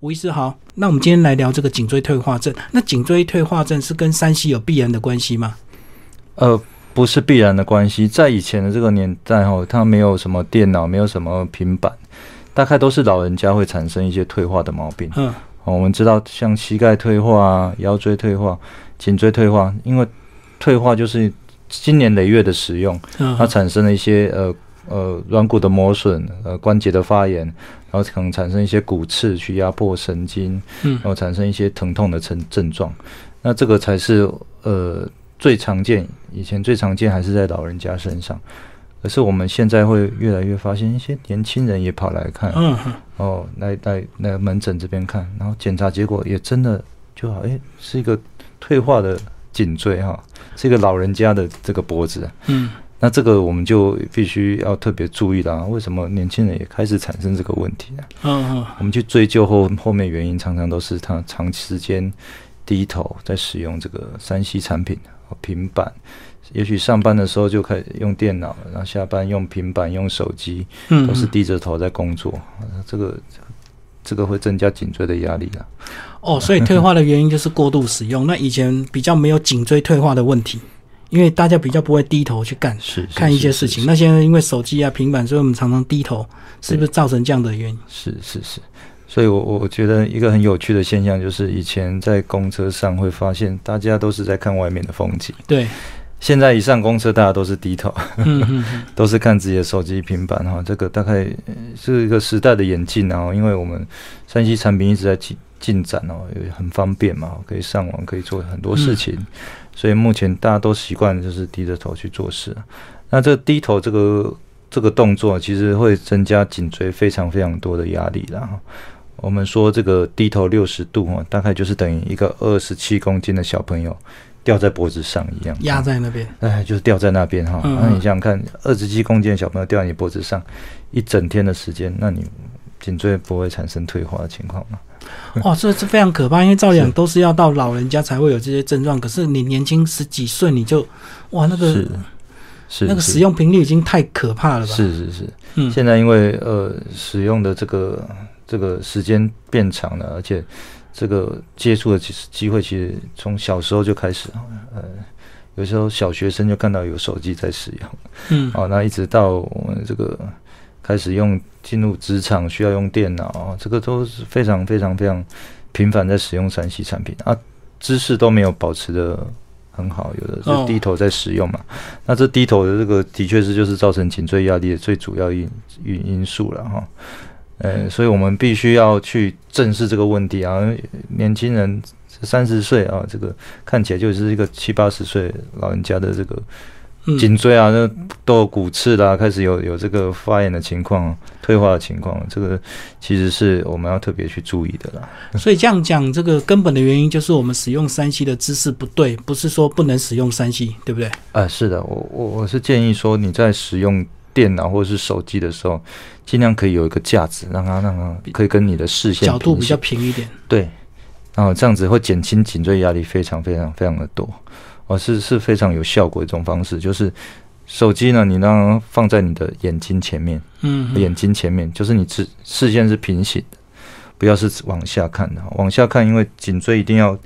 吴医师好，那我们今天来聊这个颈椎退化症。那颈椎退化症是跟山西有必然的关系吗？呃，不是必然的关系。在以前的这个年代哈，它没有什么电脑，没有什么平板，大概都是老人家会产生一些退化的毛病。嗯，我们知道像膝盖退化、腰椎退化、颈椎退化，因为退化就是经年累月的使用，它产生了一些呃。呃，软骨的磨损，呃，关节的发炎，然后可能产生一些骨刺去压迫神经，嗯，然后产生一些疼痛的症症状。那这个才是呃最常见，以前最常见还是在老人家身上，可是我们现在会越来越发现一些年轻人也跑来看，嗯，哦，来来来门诊这边看，然后检查结果也真的就好，哎，是一个退化的颈椎哈，是一个老人家的这个脖子，嗯。那这个我们就必须要特别注意啦。为什么年轻人也开始产生这个问题呢？嗯嗯，我们去追究后后面原因，常常都是他长时间低头在使用这个三 C 产品平板，也许上班的时候就开始用电脑，然后下班用平板、用手机，都是低着头在工作。这个这个会增加颈椎的压力的。哦，所以退化的原因就是过度使用。那以前比较没有颈椎退化的问题。因为大家比较不会低头去干，是看一些事情。那现在因为手机啊、平板，所以我们常常低头，是不是造成这样的原因？是是是。所以，我我觉得一个很有趣的现象就是，以前在公车上会发现大家都是在看外面的风景。对。现在一上公车，大家都是低头，都是看自己的手机、平板哈。这个大概是一个时代的演进啊。因为我们山西产品一直在进进展哦，也很方便嘛，可以上网，可以做很多事情。所以目前大家都习惯就是低着头去做事，那这低头这个这个动作其实会增加颈椎非常非常多的压力然后我们说这个低头六十度哈，大概就是等于一个二十七公斤的小朋友吊在脖子上一样，压在那边，哎，就是吊在那边哈。那你想想看，二十七公斤的小朋友吊在你脖子上一整天的时间，那你颈椎不会产生退化的情况吗？哦，这这非常可怕，因为照讲都是要到老人家才会有这些症状，可是你年轻十几岁你就哇，那个是。那个使用频率已经太可怕了吧？是是是，嗯，现在因为呃使用的这个这个时间变长了，而且这个接触的机机会其实从小时候就开始，呃，有时候小学生就看到有手机在使用，嗯，哦，那一直到我们这个。开始用进入职场需要用电脑，这个都是非常非常非常频繁在使用三 C 产品啊，姿势都没有保持的很好，有的是低头在使用嘛。那这低头的这个的确是就是造成颈椎压力的最主要因因因素了哈。呃，所以我们必须要去正视这个问题啊。年轻人三十岁啊，这个看起来就是一个七八十岁老人家的这个。颈椎啊，那都有骨刺啦，开始有有这个发炎的情况、退化的情况，这个其实是我们要特别去注意的啦。所以这样讲，这个根本的原因就是我们使用三 C 的姿势不对，不是说不能使用三 C，对不对？呃，是的，我我我是建议说你在使用电脑或者是手机的时候，尽量可以有一个架子，让它让它可以跟你的视线角度比较平一点。对，然后这样子会减轻颈椎压力，非常非常非常的多。哦，是是非常有效果的一种方式，就是手机呢，你让放在你的眼睛前面，嗯，眼睛前面，就是你视视线是平行的，不要是往下看的，往下看，因为颈椎一定要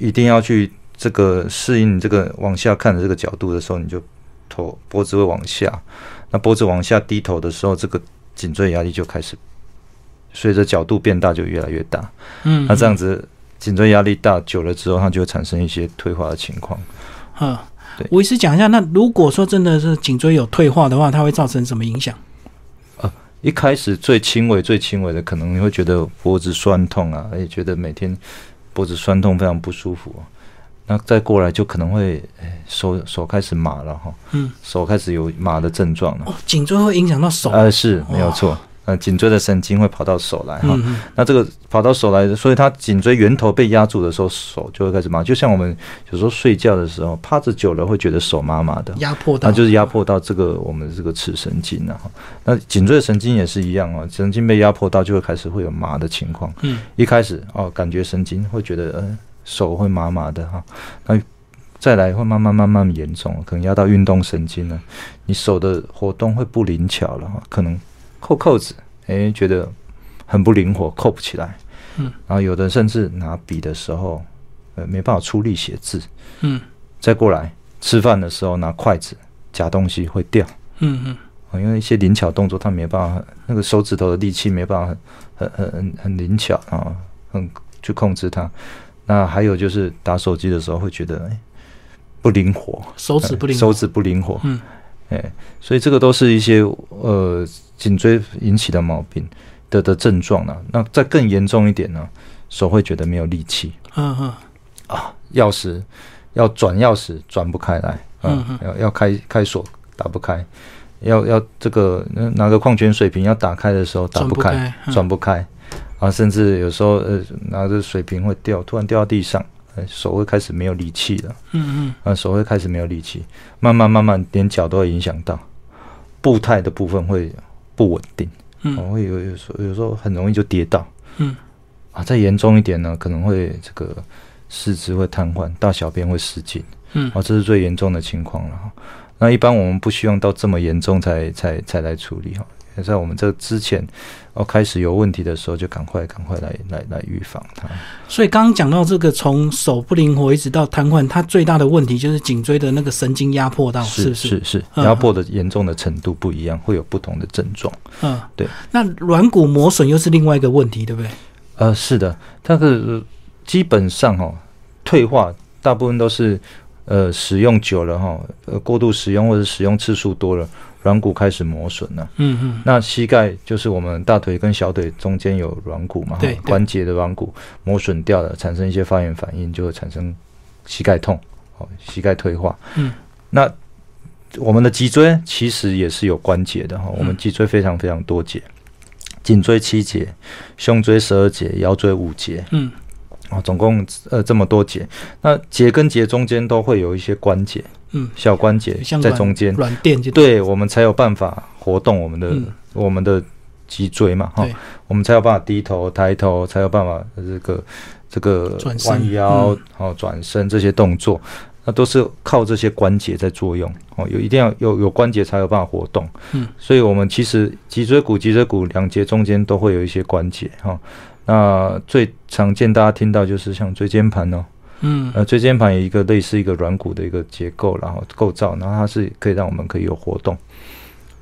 一定要去这个适应你这个往下看的这个角度的时候，你就头脖子会往下，那脖子往下低头的时候，这个颈椎压力就开始随着角度变大就越来越大，嗯，那这样子颈椎压力大久了之后，它就会产生一些退化的情况。嗯，对，我也是讲一下，那如果说真的是颈椎有退化的话，它会造成什么影响？呃，一开始最轻微、最轻微的，可能你会觉得脖子酸痛啊，而且觉得每天脖子酸痛非常不舒服。那再过来就可能会手手开始麻了哈，嗯，手开始有麻的症状了。哦，颈椎会影响到手？呃，是没有错。呃，颈椎的神经会跑到手来哈，那这个跑到手来，所以它颈椎源头被压住的时候，手就会开始麻。就像我们有时候睡觉的时候，趴着久了会觉得手麻麻的，压迫到，那就是压迫到这个我们这个尺神经了哈。那颈椎的神经也是一样啊，神经被压迫到就会开始会有麻的情况。嗯，一开始哦，感觉神经会觉得呃手会麻麻的哈，那再来会慢慢慢慢严重，可能压到运动神经了，你手的活动会不灵巧了哈，可能。扣扣子，哎，觉得很不灵活，扣不起来。嗯，然后有的甚至拿笔的时候，呃，没办法出力写字，嗯，再过来吃饭的时候拿筷子夹东西会掉，嗯嗯，因为一些灵巧动作他没办法，那个手指头的力气没办法很很很很灵巧啊，很去控制它。那还有就是打手机的时候会觉得哎不灵活，手指不灵，手指不灵活，嗯，哎，所以这个都是一些呃颈椎引起的毛病的的症状呢。那再更严重一点呢，手会觉得没有力气，嗯嗯，啊，钥匙要转钥匙转不开来，嗯，要要开开锁打不开，要要这个拿个矿泉水瓶要打开的时候打不开，转不开。啊，甚至有时候呃，拿着水瓶会掉，突然掉到地上，手会开始没有力气了。嗯嗯，啊，手会开始没有力气，慢慢慢慢，连脚都会影响到，步态的部分会不稳定。嗯，会有有时候有时候很容易就跌倒。嗯，啊，再严重一点呢，可能会这个四肢会瘫痪，大小便会失禁。嗯，啊，这是最严重的情况了。那一般我们不希望到这么严重才才才来处理哈。在我们这之前，哦，开始有问题的时候，就赶快赶快来来来预防它。所以刚刚讲到这个，从手不灵活一直到瘫痪，它最大的问题就是颈椎的那个神经压迫到，是是是，压迫的严重的程度不一样，会有不同的症状。嗯，对。那软骨磨损又是另外一个问题，对不对？呃，是的，它是基本上哦，退化大部分都是呃使用久了哈，呃过度使用或者使用次数多了。软骨开始磨损了，嗯嗯，那膝盖就是我们大腿跟小腿中间有软骨嘛，对，关节的软骨磨损掉了，产生一些发炎反应，就会产生膝盖痛，哦，膝盖退化。嗯，那我们的脊椎其实也是有关节的哈，我们脊椎非常非常多节，颈椎七节，胸椎十二节，腰椎五节，嗯，啊，总共呃这么多节，那节跟节中间都会有一些关节。嗯，小关节在中间，软垫就对我们才有办法活动我们的我们的脊椎嘛，哈，我们才有办法低头抬头，才有办法这个这个弯腰，好转身这些动作，那都是靠这些关节在作用哦，有一定要有有关节才有办法活动，嗯，所以我们其实脊椎骨脊椎骨两节中间都会有一些关节哈，那最常见大家听到就是像椎间盘哦。嗯，呃，椎间盘有一个类似一个软骨的一个结构，然后构造，然后它是可以让我们可以有活动。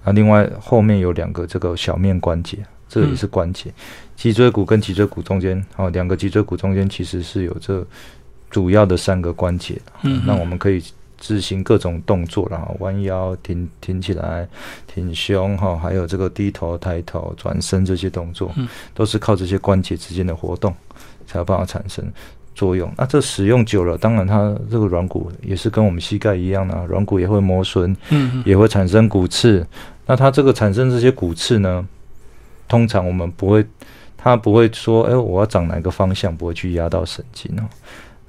啊，另外后面有两个这个小面关节，这个也是关节。脊椎骨跟脊椎骨中间，哦，两个脊椎骨中间其实是有这主要的三个关节，嗯，那我们可以执行各种动作，然后弯腰、挺挺起来、挺胸，哈，还有这个低头、抬头、转身这些动作，嗯，都是靠这些关节之间的活动才有办法产生。作用，那这使用久了，当然它这个软骨也是跟我们膝盖一样的，软骨也会磨损，嗯，也会产生骨刺。那它这个产生这些骨刺呢，通常我们不会，它不会说，哎，我要长哪个方向，不会去压到神经哦。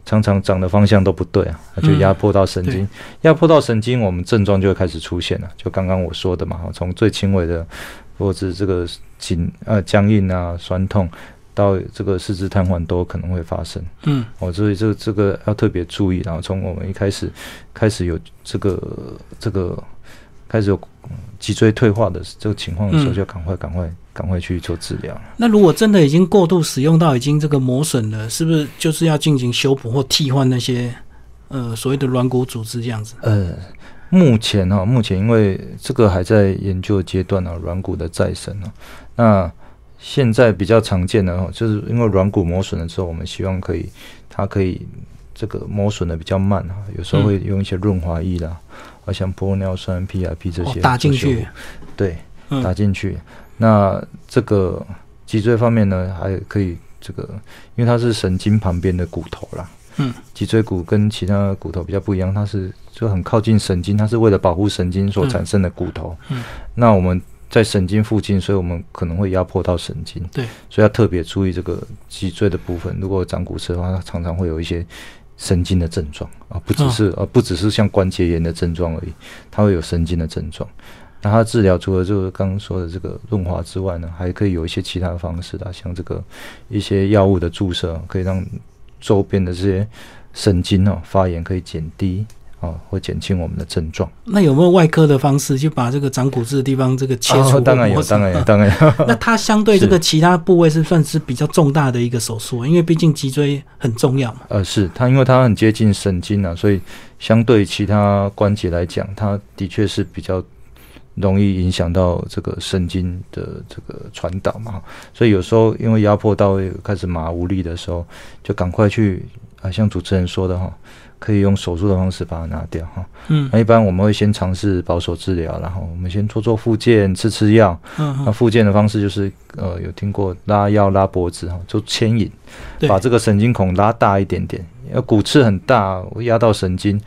常常长的方向都不对啊，就压迫到神经，压迫到神经，我们症状就会开始出现了。就刚刚我说的嘛，从最轻微的，或者这个紧呃僵硬啊、酸痛。到这个四肢瘫痪都可能会发生，嗯，哦，所以这这个要特别注意。然后从我们一开始开始有这个这个开始有脊椎退化的这个情况的时候，就要赶快赶快赶快去做治疗。那如果真的已经过度使用到已经这个磨损了，是不是就是要进行修补或替换那些呃所谓的软骨组织这样子？呃，目前哈，目前因为这个还在研究阶段啊，软骨的再生啊，那。现在比较常见的哈，就是因为软骨磨损了之后，我们希望可以，它可以这个磨损的比较慢哈，有时候会用一些润滑液啦，啊，像玻尿酸、PRP 这些打进去，对，打进去。那这个脊椎方面呢，还可以这个，因为它是神经旁边的骨头啦，嗯，脊椎骨跟其他骨头比较不一样，它是就很靠近神经，它是为了保护神经所产生的骨头，嗯，那我们。在神经附近，所以我们可能会压迫到神经。对，所以要特别注意这个脊椎的部分。如果长骨刺的话，它常常会有一些神经的症状啊，不只是啊，不只是像关节炎的症状而已，它会有神经的症状。那它治疗除了就是刚刚说的这个润滑之外呢，还可以有一些其他的方式的，像这个一些药物的注射，可以让周边的这些神经哦发炎可以减低哦，会减轻我们的症状。那有没有外科的方式，就把这个长骨质的地方这个切除？当然有，当然有，当然有。那它相对这个 其他部位是算是比较重大的一个手术，因为毕竟脊椎很重要嘛。呃，是它，因为它很接近神经啊，所以相对其他关节来讲，它的确是比较容易影响到这个神经的这个传导嘛。所以有时候因为压迫到位开始麻无力的时候，就赶快去啊，像主持人说的哈。可以用手术的方式把它拿掉哈，嗯，那一般我们会先尝试保守治疗，然后我们先做做复健，吃吃药，嗯，那复健的方式就是呃，有听过拉腰拉脖子哈，就牵引，把这个神经孔拉大一点点，要骨刺很大，压到神经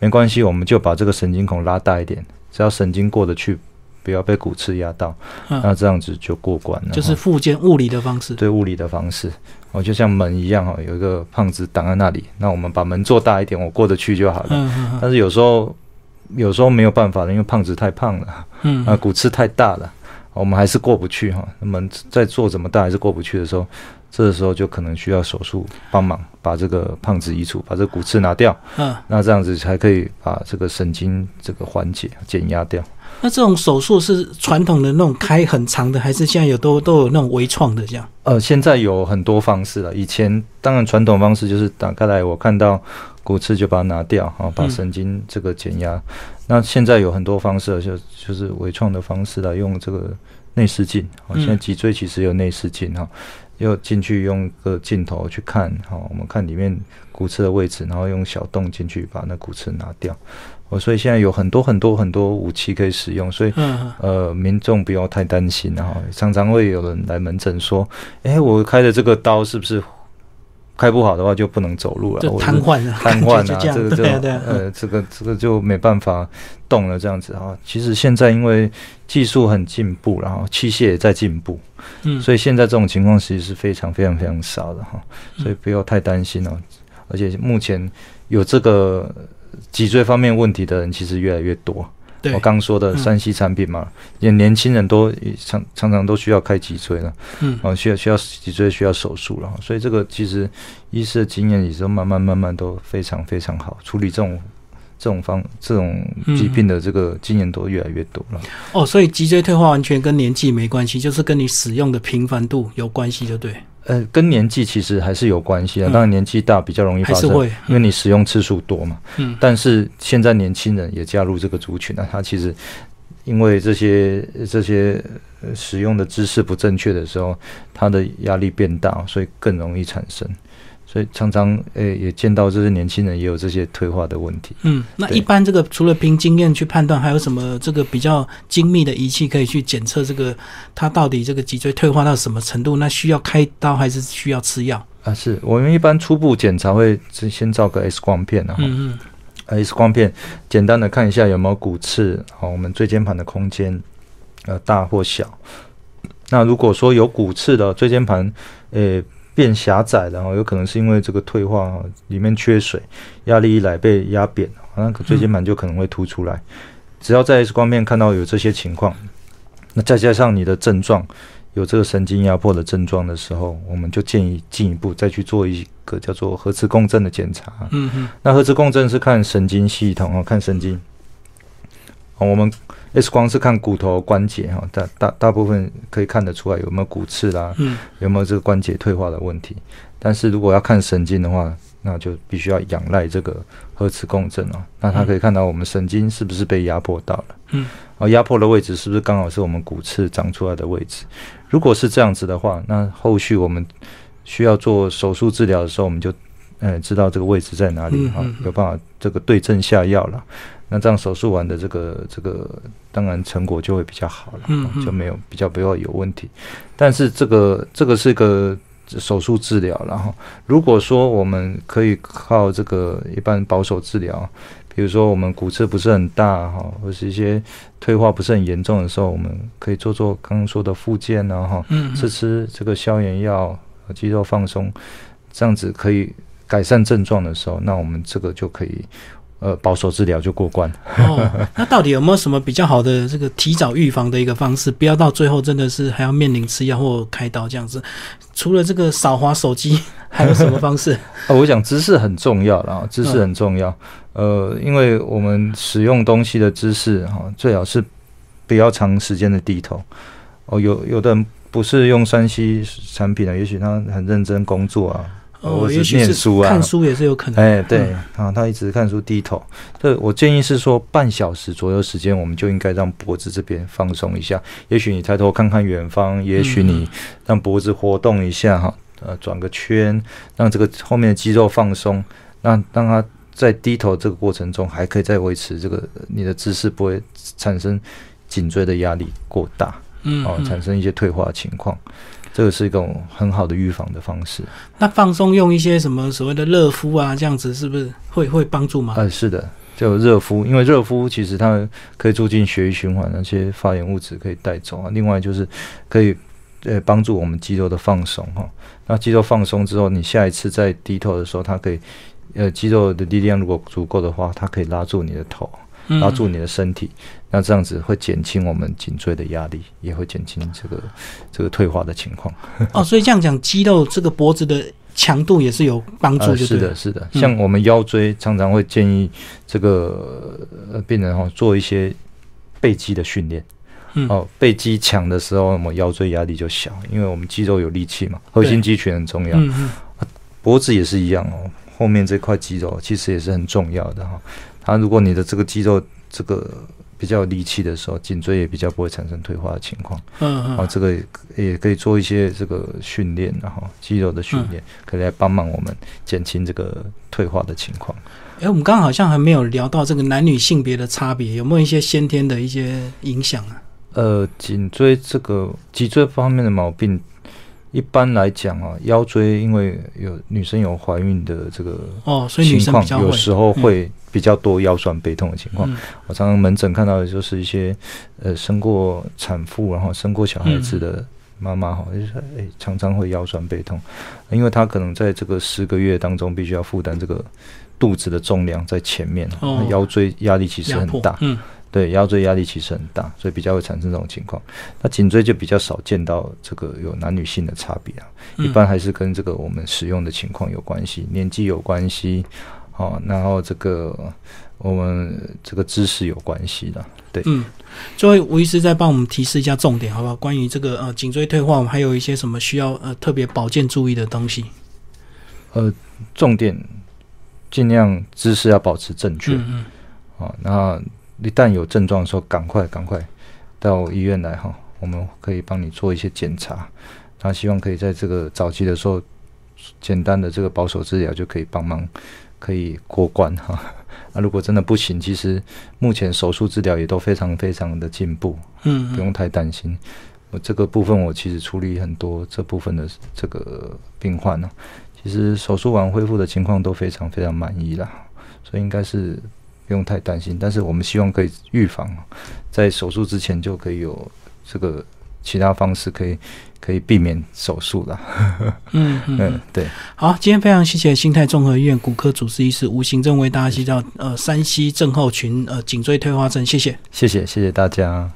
没关系，我们就把这个神经孔拉大一点，只要神经过得去。不要被骨刺压到，那这样子就过关了。就是复健物理的方式，对物理的方式，哦，就像门一样哈，有一个胖子挡在那里，那我们把门做大一点，我过得去就好了。但是有时候，有时候没有办法了，因为胖子太胖了，嗯，啊，骨刺太大了，我们还是过不去哈。门再做怎么大还是过不去的时候，这个时候就可能需要手术帮忙把这个胖子移除，把这骨刺拿掉。嗯，那这样子才可以把这个神经这个缓解减压掉。那这种手术是传统的那种开很长的，还是现在有都都有那种微创的这样？呃，现在有很多方式了。以前当然传统方式就是打开来，我看到骨刺就把它拿掉，啊，把神经这个减压。那现在有很多方式，就就是微创的方式来用这个内视镜。哦，现在脊椎其实有内视镜哈，又进去用个镜头去看，哈，我们看里面骨刺的位置，然后用小洞进去把那骨刺拿掉。哦，所以现在有很多很多很多武器可以使用，所以呃，民众不要太担心然后常常会有人来门诊说：“哎，我开的这个刀是不是开不好的话就不能走路了？瘫痪了，瘫痪啊，这个就呃，这个这个就没办法动了，这样子啊。其实现在因为技术很进步，然后器械也在进步，嗯，所以现在这种情况其实是非常非常非常少的哈。所以不要太担心哦。而且目前有这个。脊椎方面问题的人其实越来越多。我刚说的山西产品嘛，也年轻人都常常常都需要开脊椎了，嗯，啊，需要需要脊椎需要手术了，所以这个其实医师的经验也是慢慢慢慢都非常非常好，处理这种这种方这种疾病的这个经验都越来越多了。哦，所以脊椎退化完全跟年纪没关系，就是跟你使用的频繁度有关系，就对。呃，跟年纪其实还是有关系啊。当然年纪大比较容易发生，因为你使用次数多嘛。嗯。但是现在年轻人也加入这个族群了，他其实因为这些这些使用的姿势不正确的时候，他的压力变大，所以更容易产生。所以常常诶也见到这些年轻人也有这些退化的问题。嗯，那一般这个除了凭经验去判断，还有什么这个比较精密的仪器可以去检测这个它到底这个脊椎退化到什么程度？那需要开刀还是需要吃药？啊，是我们一般初步检查会先照个 X 光片啊。嗯嗯。X 光片简单的看一下有没有骨刺，好，我们椎间盘的空间呃大或小。那如果说有骨刺的椎间盘，诶。变狭窄，然后有可能是因为这个退化，里面缺水，压力一来被压扁，那椎间盘就可能会凸出来。只要在 X 光片看到有这些情况，那再加上你的症状有这个神经压迫的症状的时候，我们就建议进一步再去做一个叫做核磁共振的检查。嗯哼，那核磁共振是看神经系统啊，看神经。我们 X 光是看骨头关节哈，大大大部分可以看得出来有没有骨刺啦，嗯有没有这个关节退化的问题。但是如果要看神经的话，那就必须要仰赖这个核磁共振哦。那它可以看到我们神经是不是被压迫到了，嗯，而压迫的位置是不是刚好是我们骨刺长出来的位置？如果是这样子的话，那后续我们需要做手术治疗的时候，我们就嗯知道这个位置在哪里哈，有办法这个对症下药了。那这样手术完的这个这个，当然成果就会比较好了，就没有比较不要有问题。但是这个这个是个手术治疗，然后如果说我们可以靠这个一般保守治疗，比如说我们骨刺不是很大哈，或是一些退化不是很严重的时候，我们可以做做刚刚说的复健啊哈，吃吃这个消炎药、肌肉放松，这样子可以改善症状的时候，那我们这个就可以。呃，保守治疗就过关。哦，那到底有没有什么比较好的这个提早预防的一个方式？不要到最后真的是还要面临吃药或开刀这样子。除了这个少滑手机，还有什么方式？啊，我想姿势很重要啦，姿势很重要。呃，因为我们使用东西的姿势哈，最好是不要长时间的低头。哦，有有的人不是用山西产品的，也许他很认真工作啊。哦，也许是看书也是有可能。哎，对啊，他一直看书低头。这我建议是说，半小时左右时间，我们就应该让脖子这边放松一下。也许你抬头看看远方，也许你让脖子活动一下哈，呃，转个圈，让这个后面的肌肉放松，让让他在低头这个过程中，还可以再维持这个你的姿势不会产生颈椎的压力过大，嗯，哦，产生一些退化情况。这个是一种很好的预防的方式。那放松用一些什么所谓的热敷啊，这样子是不是会会帮助吗？呃，是的，就热敷，因为热敷其实它可以促进血液循环，那些发炎物质可以带走啊。另外就是可以呃帮助我们肌肉的放松哈。那肌肉放松之后，你下一次再低头的时候，它可以呃肌肉的力量如果足够的话，它可以拉住你的头。拉住你的身体，那这样子会减轻我们颈椎的压力，也会减轻这个这个退化的情况。哦，所以这样讲，肌肉这个脖子的强度也是有帮助，是的，是的。像我们腰椎常常会建议这个病人哈做一些背肌的训练。哦，背肌强的时候，我们腰椎压力就小，因为我们肌肉有力气嘛，核心肌群很重要。嗯嗯。脖子也是一样哦，后面这块肌肉其实也是很重要的哈。它如果你的这个肌肉这个比较有力气的时候，颈椎也比较不会产生退化的情况。嗯嗯。啊，这个也可以做一些这个训练，然后肌肉的训练，可以来帮忙我们减轻这个退化的情况。哎，我们刚刚好像还没有聊到这个男女性别的差别，有没有一些先天的一些影响啊？呃，颈椎这个脊椎方面的毛病。一般来讲啊，腰椎因为有女生有怀孕的这个哦，所以女生有时候会比较多腰酸背痛的情况。我常常门诊看到的就是一些呃生过产妇，然后生过小孩子的妈妈哈，就是哎常常会腰酸背痛，因为她可能在这个十个月当中必须要负担这个肚子的重量在前面，腰椎压力其实很大。嗯。对腰椎压力其实很大，所以比较会产生这种情况。那颈椎就比较少见到这个有男女性的差别啊，一般还是跟这个我们使用的情况有关系，年纪有关系，哦，然后这个我们这个姿势有关系的。对，嗯，最后吴医师再帮我们提示一下重点，好不好？关于这个呃颈椎退化，我们还有一些什么需要呃特别保健注意的东西？呃，重点尽量姿势要保持正确，嗯嗯，好，那。一旦有症状的时候，赶快赶快到医院来哈，我们可以帮你做一些检查。那希望可以在这个早期的时候，简单的这个保守治疗就可以帮忙，可以过关哈。那 如果真的不行，其实目前手术治疗也都非常非常的进步，嗯，不用太担心。我这个部分我其实处理很多这部分的这个病患呢，其实手术完恢复的情况都非常非常满意啦，所以应该是。不用太担心，但是我们希望可以预防，在手术之前就可以有这个其他方式，可以可以避免手术的。嗯 嗯，对。好，今天非常谢谢新泰综合医院骨科主治医师吴行政为大家介绍呃山西症候群呃颈椎退化症，谢谢，谢谢，谢谢大家。